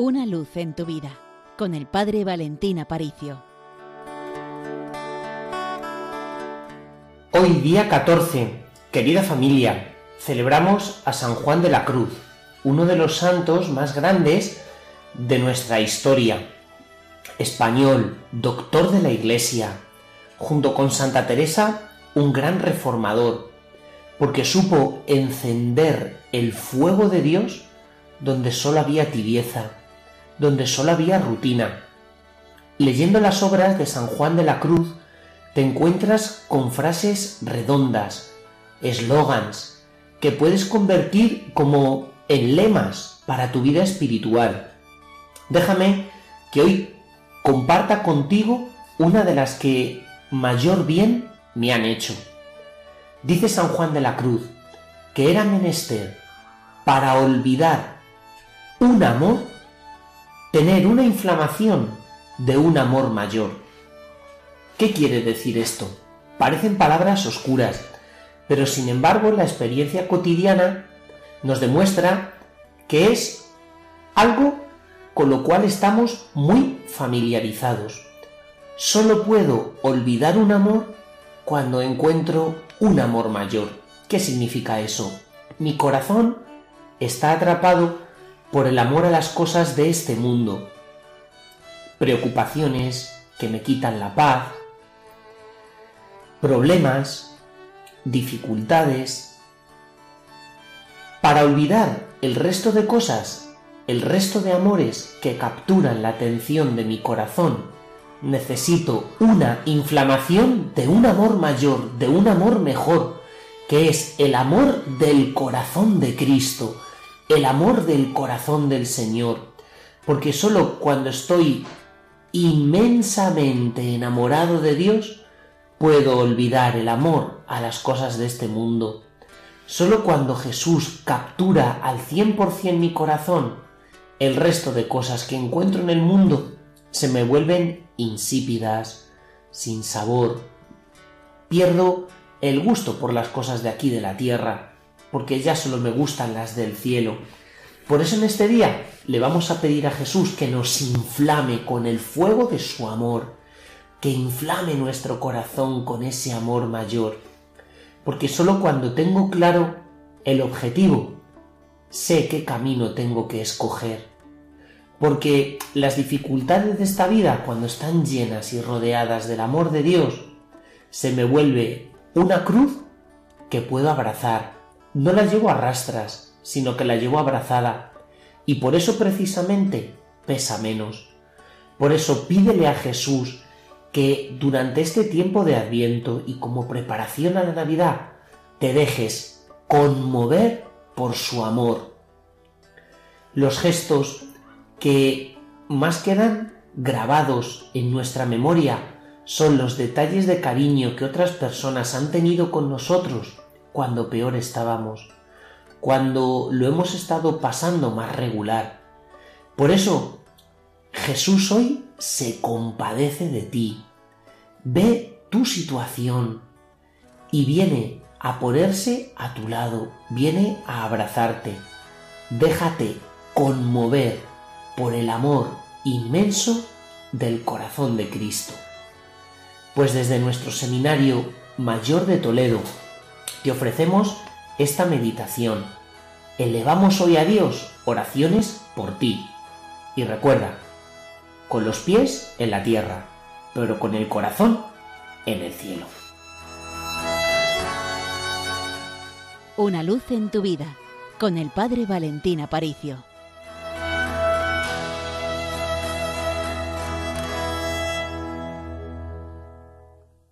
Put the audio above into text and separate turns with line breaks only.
Una luz en tu vida con el Padre Valentín Aparicio.
Hoy día 14, querida familia, celebramos a San Juan de la Cruz, uno de los santos más grandes de nuestra historia. Español, doctor de la Iglesia, junto con Santa Teresa, un gran reformador, porque supo encender el fuego de Dios donde solo había tibieza, donde solo había rutina. Leyendo las obras de San Juan de la Cruz, te encuentras con frases redondas, eslogans, que puedes convertir como en lemas para tu vida espiritual. Déjame que hoy comparta contigo una de las que mayor bien me han hecho. Dice San Juan de la Cruz que era menester para olvidar un amor, tener una inflamación de un amor mayor. ¿Qué quiere decir esto? Parecen palabras oscuras, pero sin embargo la experiencia cotidiana nos demuestra que es algo con lo cual estamos muy familiarizados. Solo puedo olvidar un amor cuando encuentro un amor mayor. ¿Qué significa eso? Mi corazón está atrapado por el amor a las cosas de este mundo, preocupaciones que me quitan la paz, problemas, dificultades. Para olvidar el resto de cosas, el resto de amores que capturan la atención de mi corazón, necesito una inflamación de un amor mayor, de un amor mejor, que es el amor del corazón de Cristo, el amor del corazón del Señor, porque solo cuando estoy inmensamente enamorado de Dios, puedo olvidar el amor a las cosas de este mundo. Solo cuando Jesús captura al cien por cien mi corazón, el resto de cosas que encuentro en el mundo se me vuelven insípidas, sin sabor. Pierdo el gusto por las cosas de aquí de la tierra porque ya solo me gustan las del cielo. Por eso en este día le vamos a pedir a Jesús que nos inflame con el fuego de su amor, que inflame nuestro corazón con ese amor mayor, porque solo cuando tengo claro el objetivo, sé qué camino tengo que escoger. Porque las dificultades de esta vida, cuando están llenas y rodeadas del amor de Dios, se me vuelve una cruz que puedo abrazar, no la llevo a rastras, sino que la llevo abrazada, y por eso precisamente pesa menos. Por eso pídele a Jesús que durante este tiempo de Adviento y como preparación a la Navidad te dejes conmover por su amor. Los gestos que más quedan grabados en nuestra memoria son los detalles de cariño que otras personas han tenido con nosotros cuando peor estábamos, cuando lo hemos estado pasando más regular. Por eso, Jesús hoy se compadece de ti, ve tu situación y viene a ponerse a tu lado, viene a abrazarte. Déjate conmover por el amor inmenso del corazón de Cristo. Pues desde nuestro seminario mayor de Toledo, te ofrecemos esta meditación. Elevamos hoy a Dios oraciones por ti. Y recuerda, con los pies en la tierra, pero con el corazón en el cielo.
Una luz en tu vida, con el Padre Valentín Aparicio.